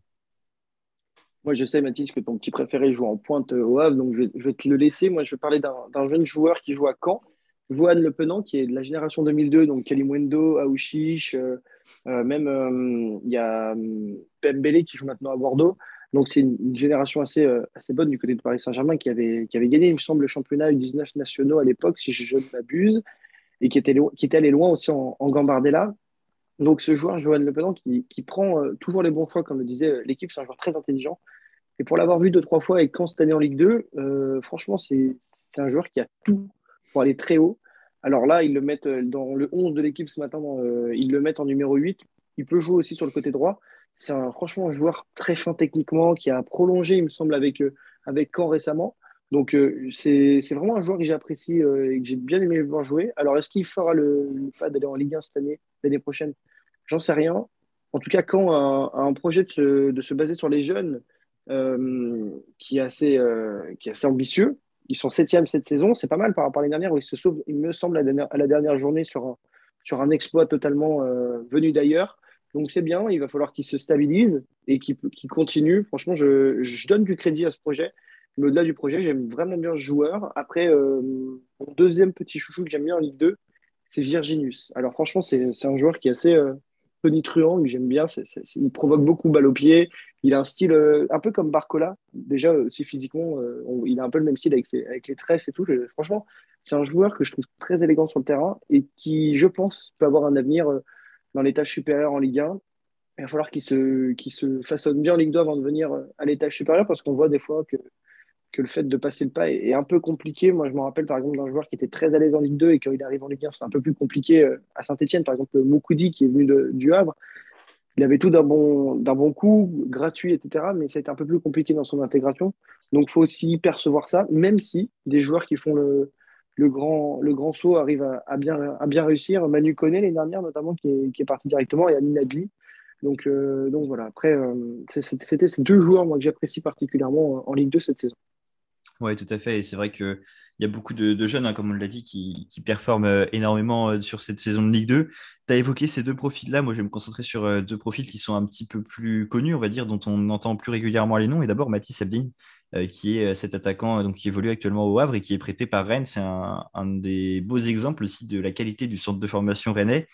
Moi, je sais, Mathis, que ton petit préféré joue en pointe au Havre, donc je vais, te le laisser. Moi, je vais parler d'un jeune joueur qui joue à Caen, Johan Le Penant, qui est de la génération 2002, donc Kalimwendo, Aouchiche, euh, même il y a Pembele qui joue maintenant à Bordeaux. Donc c'est une, génération assez, euh, assez bonne du côté de Paris Saint-Germain qui avait, qui avait gagné, il me semble, le championnat U19 nationaux à l'époque, si je ne m'abuse, et qui était, qui était allé loin aussi en, Gambardella. Donc ce joueur, Johan Le qui, qui prend euh, toujours les bons choix, comme le disait euh, l'équipe, c'est un joueur très intelligent. Et pour l'avoir vu deux, trois fois et quand cette année en Ligue 2, franchement, c'est un joueur qui a tout aller très haut. Alors là, ils le mettent dans le 11 de l'équipe ce matin, ils le mettent en numéro 8. Il peut jouer aussi sur le côté droit. C'est franchement un joueur très fin techniquement qui a prolongé, il me semble, avec, euh, avec récemment. Donc, euh, c'est vraiment un joueur que j'apprécie euh, et que j'ai bien aimé voir jouer. Alors, est-ce qu'il fera le, pas d'aller en Ligue 1 cette année, l'année prochaine? J'en sais rien. En tout cas, Caen a, un projet de se, de se, baser sur les jeunes qui, est assez, qui est assez ambitieux. Ils sont septième cette saison, c'est pas mal par rapport à l'année dernière où ils se sauvent, il me semble, à la dernière, journée sur un, exploit totalement euh, venu d'ailleurs. Donc c'est bien, il va falloir qu'ils se stabilisent et qu'ils continuent. Franchement, je, je, donne du crédit à ce projet. Mais au-delà du projet, j'aime vraiment bien ce joueur. Après, euh, mon deuxième petit chouchou que j'aime bien en Ligue 2, c'est Virginius. Alors franchement, c'est un joueur qui est assez euh, tonitruant, que j'aime bien. il provoque beaucoup balle au pied. Il a un style euh, un peu comme Barcola. Déjà, aussi physiquement, il a un peu le même style avec, avec les tresses et tout. franchement, c'est un joueur que je trouve très élégant sur le terrain et qui, je pense, peut avoir un avenir dans l'étage supérieur en Ligue 1. Il va falloir qu'il se, se façonne bien en Ligue 2 avant de venir à l'étage supérieur parce qu'on voit des fois que le fait de passer le pas est, un peu compliqué. Moi, je me rappelle par exemple d'un joueur qui était très à l'aise en Ligue 2 et quand il arrive en Ligue 1, c'est un peu plus compliqué euh, à Saint-Etienne. Par exemple, Moukoudi qui est venu du Havre, il avait tout d'un bon, d'un bon coup, gratuit, etc. Mais ça a été un peu plus compliqué dans son intégration. Donc, il faut aussi percevoir ça, même si des joueurs qui font le, grand, le grand saut arrivent à, bien, à bien réussir. Manu Koné, l'année dernière, notamment, qui est, parti directement, et Amin Adli. Donc, euh, donc voilà, après, euh, c'était ces deux joueurs moi, que j'apprécie particulièrement en Ligue 2 cette saison. Oui, tout à fait. Et c'est vrai qu'il y a beaucoup de, jeunes, hein, comme on l'a dit, qui, performent euh, énormément euh, sur cette saison de Ligue 2. Tu as évoqué ces deux profils-là. Moi, je vais me concentrer sur euh, deux profils qui sont un petit peu plus connus, on va dire, dont on entend plus régulièrement les noms. Et d'abord, Mathis Abdin, qui est cet attaquant donc, qui évolue actuellement au Havre et qui est prêté par Rennes. C'est un, un, des beaux exemples aussi de la qualité du centre de formation rennais.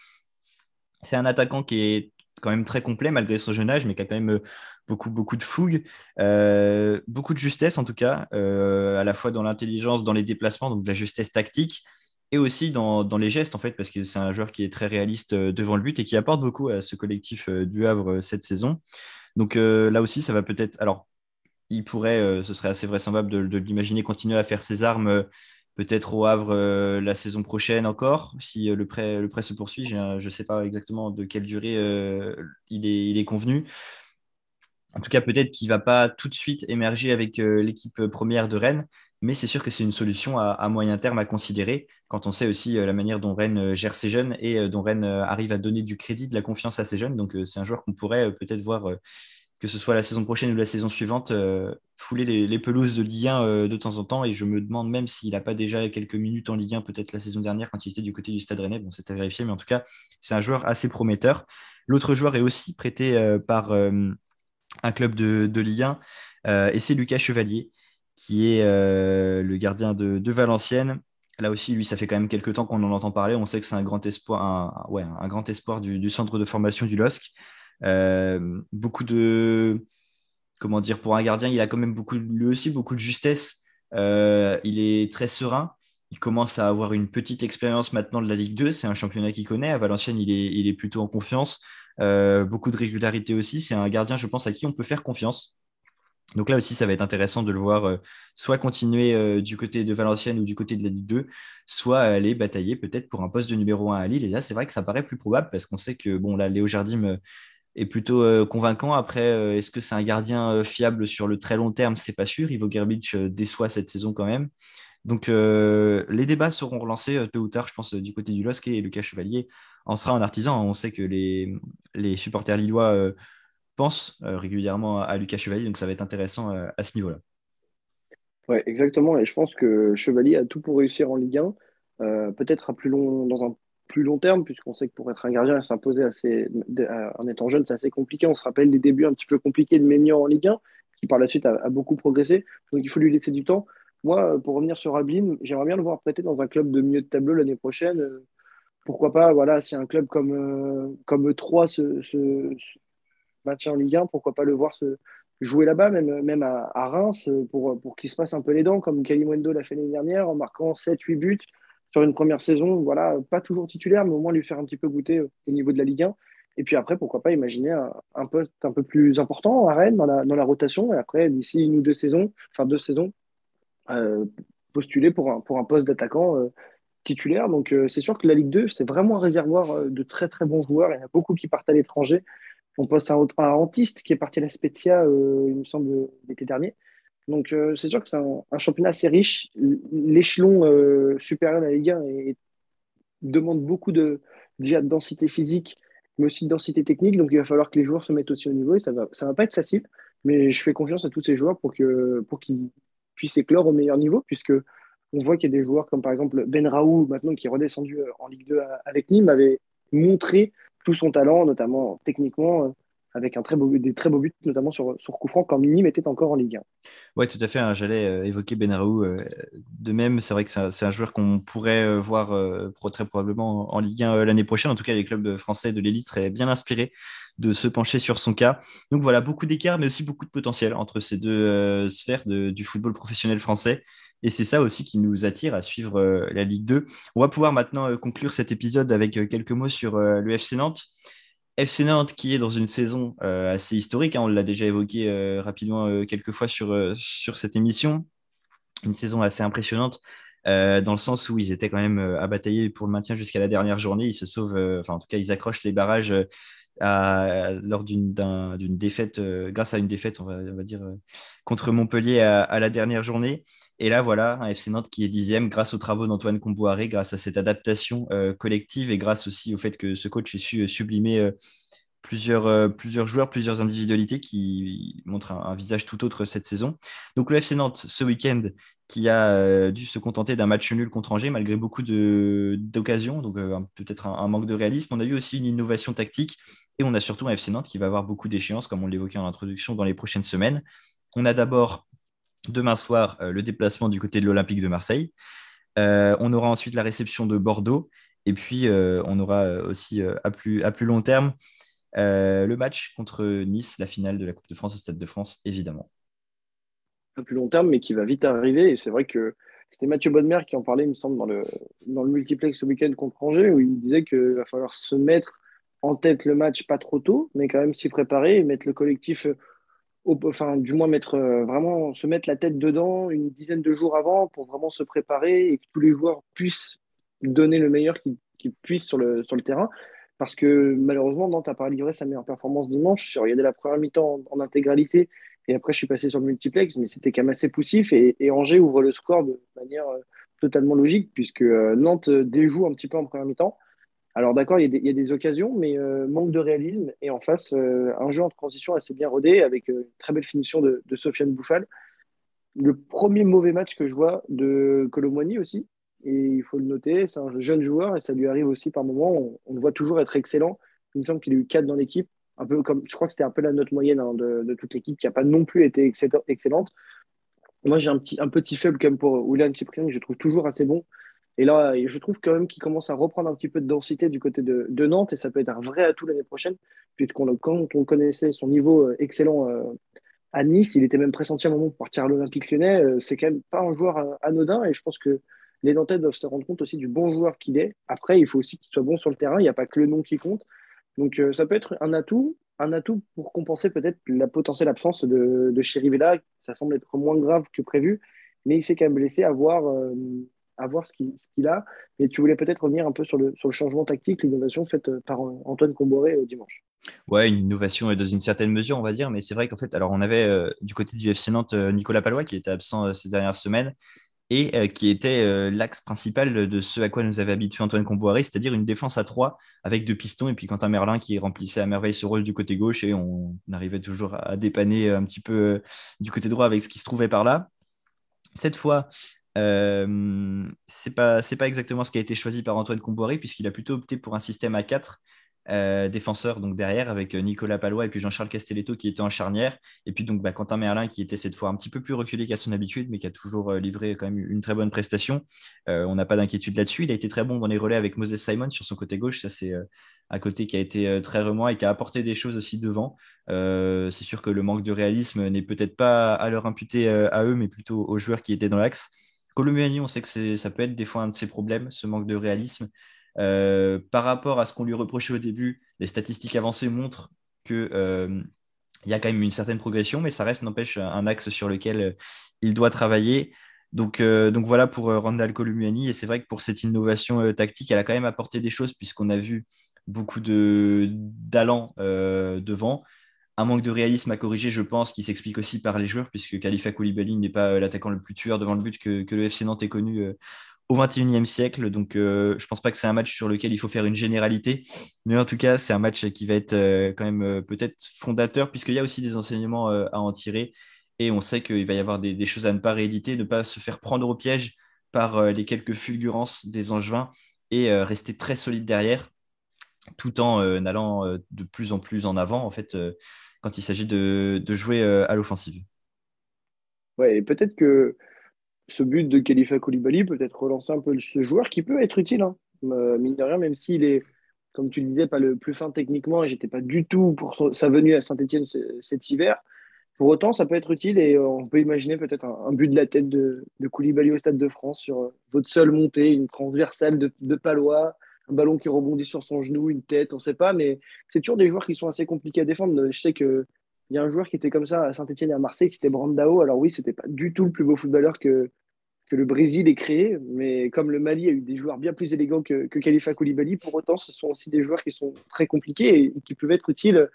C'est un attaquant qui est quand même très complet malgré son jeune âge, mais qui a quand même beaucoup, beaucoup de fougue, euh, beaucoup de justesse en tout cas, euh, à la fois dans l'intelligence, dans les déplacements, donc de la justesse tactique, et aussi dans, les gestes en fait, parce que c'est un joueur qui est très réaliste euh, devant le but et qui apporte beaucoup à ce collectif du Havre cette saison. Donc là aussi, ça va peut-être. Alors, il pourrait, ce serait assez vraisemblable de, de l'imaginer continuer à faire ses armes peut-être au Havre la saison prochaine encore, si le, prêt, le prêt se poursuit. Je ne sais pas exactement de quelle durée il, est, il, est, convenu. En tout cas, peut-être qu'il ne va pas tout de suite émerger avec euh, l'équipe première de Rennes, mais c'est sûr que c'est une solution à, moyen terme à considérer quand on sait aussi euh, la manière dont Rennes euh, gère ses jeunes et dont Rennes arrive à donner du crédit, de la confiance à ses jeunes. Donc, c'est un joueur qu'on pourrait peut-être voir, que ce soit la saison prochaine ou la saison suivante, fouler les, pelouses de Ligue 1 de temps en temps. Et je me demande même s'il n'a pas déjà quelques minutes en Ligue 1, peut-être la saison dernière quand il était du côté du Stade Rennais. Bon, c'est à vérifier, mais en tout cas, c'est un joueur assez prometteur. L'autre joueur est aussi prêté par un club de, de Ligue 1, euh, et c'est Lucas Chevalier, qui est euh, le gardien de, Valenciennes. Là aussi, lui, ça fait quand même quelques temps qu'on en entend parler. On sait que c'est un grand espoir, un, ouais, un grand espoir du, centre de formation du LOSC. Euh, beaucoup de, comment dire, pour un gardien, il a quand même beaucoup, lui aussi beaucoup de justesse. il est très serein. Il commence à avoir une petite expérience maintenant de la Ligue 2. C'est un championnat qu'il connaît. À Valenciennes, il est, il est plutôt en confiance. Euh, beaucoup de régularité aussi. C'est un gardien, je pense, à qui on peut faire confiance. Donc là aussi, ça va être intéressant de le voir euh, soit continuer euh, du côté de Valenciennes ou du côté de la Ligue 2, soit aller batailler peut-être pour un poste de numéro 1 à Lille. Et là, c'est vrai que ça paraît plus probable parce qu'on sait que bon, là, Léo Jardim est plutôt convaincant. Après, est-ce que c'est un gardien fiable sur le très long terme? C'est pas sûr. Ivo Gerbic déçoit cette saison quand même. Donc, les débats seront relancés tôt ou tard, je pense, du côté du LOSC et Lucas Chevalier en sera un artisan. On sait que les, supporters lillois euh, pensent euh, régulièrement à, Lucas Chevalier, donc ça va être intéressant euh, à ce niveau-là. Oui, exactement. Et je pense que Chevalier a tout pour réussir en Ligue 1, peut-être dans un plus long terme, puisqu'on sait que pour être un gardien, s'imposer assez, en étant jeune, c'est assez compliqué. On se rappelle des débuts un petit peu compliqués de Ménian en Ligue 1, qui par la suite a, beaucoup progressé. Donc il faut lui laisser du temps. Moi, pour revenir sur Ablin, j'aimerais bien le voir prêter dans un club de milieu de tableau l'année prochaine pourquoi pas, voilà, si un club comme, euh, comme 3 se, maintient en Ligue 1, pourquoi pas le voir se jouer là-bas, même, même à, Reims, pour, pour qu'il se passe un peu les dents, comme Kalimwendo l'a fait l'année dernière, en marquant 7-8 buts sur une première saison. Voilà, pas toujours titulaire, mais au moins lui faire un petit peu goûter au niveau de la Ligue 1. Et puis après, pourquoi pas imaginer un, poste un peu plus important à Rennes dans la, dans la rotation. Et après, d'ici une ou deux saisons, enfin deux saisons, euh, postuler pour un, pour un poste d'attaquant euh, titulaire. Donc, euh, c'est sûr que la Ligue 2, c'est vraiment un réservoir euh, de très, très bons joueurs. Il y en a beaucoup qui partent à l'étranger. On passe à, un Antiste qui est parti à la Spezia, euh, il me semble, l'été dernier. Donc, c'est sûr que c'est un, championnat assez riche. L'échelon supérieur de la Ligue 1 demande beaucoup de, déjà de densité physique, mais aussi de densité technique. Donc, il va falloir que les joueurs se mettent aussi au niveau et ça va, ça va pas être facile. Mais je fais confiance à tous ces joueurs pour qu'ils pour puisse éclore au meilleur niveau, puisque on voit qu'il y a des joueurs comme par exemple Ben Raoult, maintenant qui est redescendu en Ligue 2 avec Nîmes, avait montré tout son talent, notamment techniquement, avec très beau, des très beaux buts, notamment sur, sur coup franc, quand Nîmes était encore en Ligue 1. Oui, tout à fait. Hein, j'allais euh, évoquer Benraou. Euh, de même, c'est vrai que c'est un, joueur qu'on pourrait euh, voir très probablement en, Ligue 1 l'année prochaine. En tout cas, les clubs français de l'élite seraient bien inspirés de se pencher sur son cas. Donc voilà, beaucoup d'écart, mais aussi beaucoup de potentiel entre ces deux sphères du football professionnel français. Et c'est ça aussi qui nous attire à suivre la Ligue 2. On va pouvoir maintenant conclure cet épisode avec quelques mots sur le FC Nantes. FC Nantes qui est dans une saison euh, assez historique, hein, on l'a déjà évoqué euh, rapidement euh, quelques fois sur, sur cette émission, une saison assez impressionnante dans le sens où ils étaient quand même à batailler pour le maintien jusqu'à la dernière journée, ils se sauvent, enfin en tout cas ils accrochent les barrages lors d'une défaite, grâce à une défaite on va, dire contre Montpellier à, la dernière journée. Et là, voilà, un FC Nantes qui est dixième grâce aux travaux d'Antoine Comboiré, grâce à cette adaptation euh, collective et grâce aussi au fait que ce coach ait su euh, sublimer euh, plusieurs, plusieurs joueurs, plusieurs individualités qui montrent un, visage tout autre cette saison. Donc le FC Nantes, ce week-end, qui a dû se contenter d'un match nul contre Angers malgré beaucoup d'occasions, donc peut-être un, manque de réalisme. On a eu aussi une innovation tactique et on a surtout un FC Nantes qui va avoir beaucoup d'échéances, comme on l'évoquait en introduction, dans les prochaines semaines. On a d'abord Demain soir, euh, le déplacement du côté de l'Olympique de Marseille. Euh, on aura ensuite la réception de Bordeaux. Et puis, euh, on aura aussi à, plus, à plus long terme le match contre Nice, la finale de la Coupe de France au Stade de France, évidemment. À plus long terme, mais qui va vite arriver. Et c'est vrai que c'était Mathieu Bonnemer qui en parlait, il me semble, dans le, dans le multiplex ce week-end contre Angers, où il disait qu'il va falloir se mettre en tête le match pas trop tôt, mais quand même s'y préparer et mettre le collectif enfin, du moins mettre euh, vraiment se mettre la tête dedans une dizaine de jours avant pour vraiment se préparer et que tous les joueurs puissent donner le meilleur qu'ils puissent sur le, sur le terrain. Parce que malheureusement, Nantes n'a pas livré sa meilleure performance dimanche. J'ai regardé la première mi-temps en, intégralité et après je suis passé sur le multiplex, mais c'était quand même assez poussif et, Angers ouvre le score de manière euh, totalement logique puisque euh, Nantes déjoue un petit peu en première mi-temps. Alors d'accord, il, y, a des occasions, mais euh, manque de réalisme. Et en face, euh, un jeu en transition assez bien rodé, avec euh, une très belle finition de, Sofiane Bouffal. Le premier mauvais match que je vois de Colomboigny aussi. Et il faut le noter, c'est un jeune joueur et ça lui arrive aussi par moments. On, le voit toujours être excellent. Il me semble qu'il a eu 4 dans l'équipe. Un peu comme, je crois que c'était un peu la note moyenne hein, de, toute l'équipe qui n'a pas non plus été excellente. Moi, j'ai un petit, un petit faible même pour William Cyprien, que je trouve toujours assez bon. Et là, je trouve quand même qu'il commence à reprendre un petit peu de densité du côté de, Nantes et ça peut être un vrai atout l'année prochaine, puisqu'on quand on connaissait son niveau euh, excellent euh, à Nice, il était même pressenti à un moment pour partir à l'Olympique lyonnais. Euh, c'est quand même pas un joueur anodin et je pense que les Nantais doivent se rendre compte aussi du bon joueur qu'il est. Après, il faut aussi qu'il soit bon sur le terrain, il n'y a pas que le nom qui compte. Donc ça peut être un atout, un atout pour compenser peut-être la potentielle absence de, de Chirivella. Ça semble être moins grave que prévu, mais il s'est quand même blessé à voir à voir ce qu'il a. Et tu voulais peut-être revenir un peu sur le, changement tactique, l'innovation faite euh, par euh, Antoine Comboré euh, dimanche. Ouais, une innovation dans une certaine mesure, on va dire, mais c'est vrai qu'en fait, alors on avait du côté du FC Nantes Nicolas Palois qui était absent ces dernières semaines et qui était l'axe principal de ce à quoi nous avait habitué Antoine Comboiré, c'est-à-dire une défense à trois avec deux pistons et puis Quentin Merlin qui remplissait à merveille ce rôle du côté gauche et on arrivait toujours à dépanner un petit peu du côté droit avec ce qui se trouvait par là. Cette fois, euh, c'est pas pas exactement ce qui a été choisi par Antoine Comboiré puisqu'il a plutôt opté pour un système à 4 euh, défenseurs donc derrière avec euh, Nicolas Palois et puis Jean-Charles Castelletto qui était en charnière et puis donc bah, Quentin Merlin qui était cette fois un petit peu plus reculé qu'à son habitude mais qui a toujours livré quand même une très bonne prestation. on n'a pas d'inquiétude là-dessus. Il a été très bon dans les relais avec Moses Simon sur son côté gauche. Ça c'est un côté qui a été très remoi et qui a apporté des choses aussi devant. c'est sûr que le manque de réalisme n'est peut-être pas à leur imputer à eux mais plutôt aux joueurs qui étaient dans l'axe. Colombiani, on sait que ça peut être des fois un de ses problèmes, ce manque de réalisme. Euh, par rapport à ce qu'on lui reprochait au début, les statistiques avancées montrent qu'il euh, y a quand même une certaine progression, mais ça reste, n'empêche, un axe sur lequel euh, il doit travailler. Donc, voilà pour Randall Colombiani. Et c'est vrai que pour cette innovation tactique, elle a quand même apporté des choses, puisqu'on a vu beaucoup d'allant devant un manque de réalisme à corriger, je pense, qui s'explique aussi par les joueurs, puisque Khalifa Koulibaly n'est pas euh, l'attaquant le plus tueur devant le but que, le FC Nantes ait connu euh, au XXIe siècle. Donc, euh, je ne pense pas que c'est un match sur lequel il faut faire une généralité. Mais en tout cas, c'est un match qui va être quand même peut-être fondateur, puisqu'il y a aussi des enseignements à en tirer. Et on sait qu'il va y avoir des, choses à ne pas rééditer, ne pas se faire prendre au piège par les quelques fulgurances des Angevins et rester très solide derrière, tout en allant de plus en plus en avant, en fait, quand il s'agit de, jouer à l'offensive. Ouais, et peut-être que ce but de Khalifa Koulibaly peut être relancer un peu ce joueur qui peut être utile, hein. mine de rien, même s'il est, comme tu le disais, pas le plus fin techniquement, et j'étais pas du tout pour sa venue à Saint-Etienne cet hiver. Pour autant, ça peut être utile et on peut imaginer peut-être un, but de la tête de, Koulibaly au Stade de France sur euh, votre seule montée, une transversale de, de Palois, un ballon qui rebondit sur son genou, une tête, on ne sait pas, mais c'est toujours des joueurs qui sont assez compliqués à défendre. Je sais qu'il y a un joueur qui était comme ça à Saint-Etienne et à Marseille, c'était Brandao. Alors oui, c'était pas du tout le plus beau footballeur que, le Brésil ait créé, mais comme le Mali a eu des joueurs bien plus élégants que, que Khalifa Koulibaly, pour autant, ce sont aussi des joueurs qui sont très compliqués et qui peuvent être utiles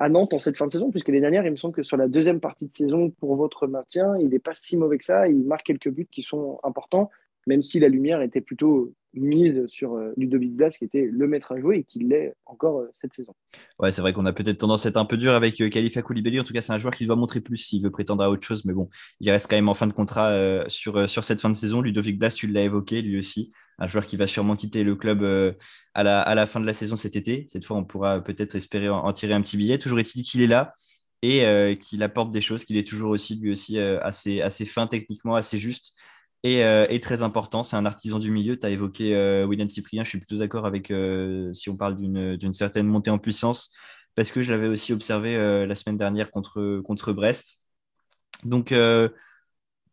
à Nantes en cette fin de saison, puisque les dernières, il me semble que sur la deuxième partie de saison pour votre maintien, il n'est pas si mauvais que ça. Il marque quelques buts qui sont importants, même si la lumière était plutôt mise sur euh, Ludovic Blas, qui était le maître à jouer et qui l'est encore euh, cette saison. Ouais, c'est vrai qu'on a peut-être tendance à être un peu dur avec euh, Khalifa Koulibaly. En tout cas, c'est un joueur qui doit montrer plus s'il veut prétendre à autre chose. Mais bon, il reste quand même en fin de contrat sur, cette fin de saison. Ludovic Blas, tu l'as évoqué, lui aussi un joueur qui va sûrement quitter le club à, la, fin de la saison cet été. Cette fois, on pourra peut-être espérer en, tirer un petit billet. Toujours est-il qu'il est là et qu'il apporte des choses, qu'il est toujours aussi, lui aussi, assez fin techniquement, assez juste et, très important. C'est un artisan du milieu. Tu as évoqué William Cyprien. Je suis plutôt d'accord avec si on parle d'une certaine montée en puissance parce que je l'avais aussi observé la semaine dernière contre, contre Brest. Donc,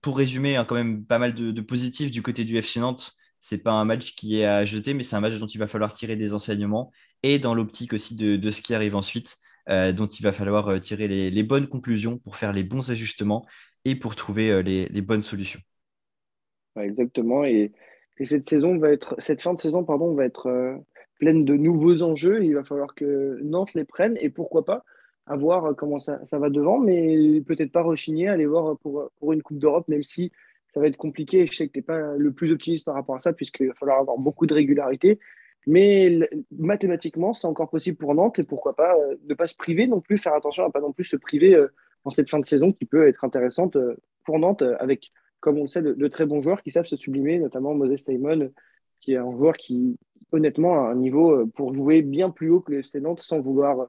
pour résumer, hein, quand même pas mal de, positifs du côté du FC Nantes c'est pas un match qui est à jeter, mais c'est un match dont il va falloir tirer des enseignements et dans l'optique aussi de, ce qui arrive ensuite, euh, dont il va falloir euh, tirer les, bonnes conclusions pour faire les bons ajustements et pour trouver euh, les, bonnes solutions. Exactement. Et, cette saison va être, cette fin de saison, pardon, va être pleine de nouveaux enjeux. Il va falloir que Nantes les prenne et pourquoi pas à voir comment ça, va devant, mais peut-être pas rechigner, aller voir pour, pour une Coupe d'Europe, même si ça va être compliqué. Je sais que tu n'es pas le plus optimiste par rapport à ça, puisqu'il va falloir avoir beaucoup de régularité. Mais mathématiquement, c'est encore possible pour Nantes et pourquoi pas euh, ne pas se priver non plus, faire attention à ne pas non plus se priver euh, dans cette fin de saison qui peut être intéressante euh, pour Nantes avec, comme on le sait, de, très bons joueurs qui savent se sublimer, notamment Moses Simon, qui est un joueur qui, honnêtement, a un niveau pour jouer bien plus haut que le FC sans vouloir,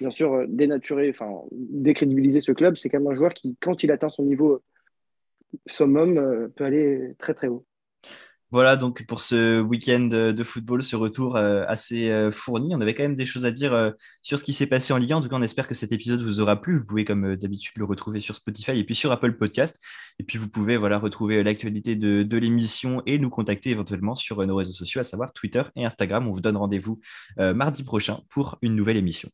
bien sûr, dénaturer, enfin, décrédibiliser ce club. C'est quand même un joueur qui, quand il atteint son niveau summum euh, peut aller très très haut. Voilà donc pour ce week-end de football, ce retour euh, assez euh, fourni. On avait quand même des choses à dire sur ce qui s'est passé en Ligue 1. En tout cas, on espère que cet épisode vous aura plu. Vous pouvez, comme d'habitude, le retrouver sur Spotify et puis sur Apple Podcast. Et puis, vous pouvez voilà, retrouver l'actualité de l'émission et nous contacter éventuellement sur nos réseaux sociaux, à savoir Twitter et Instagram. On vous donne rendez-vous mardi prochain pour une nouvelle émission.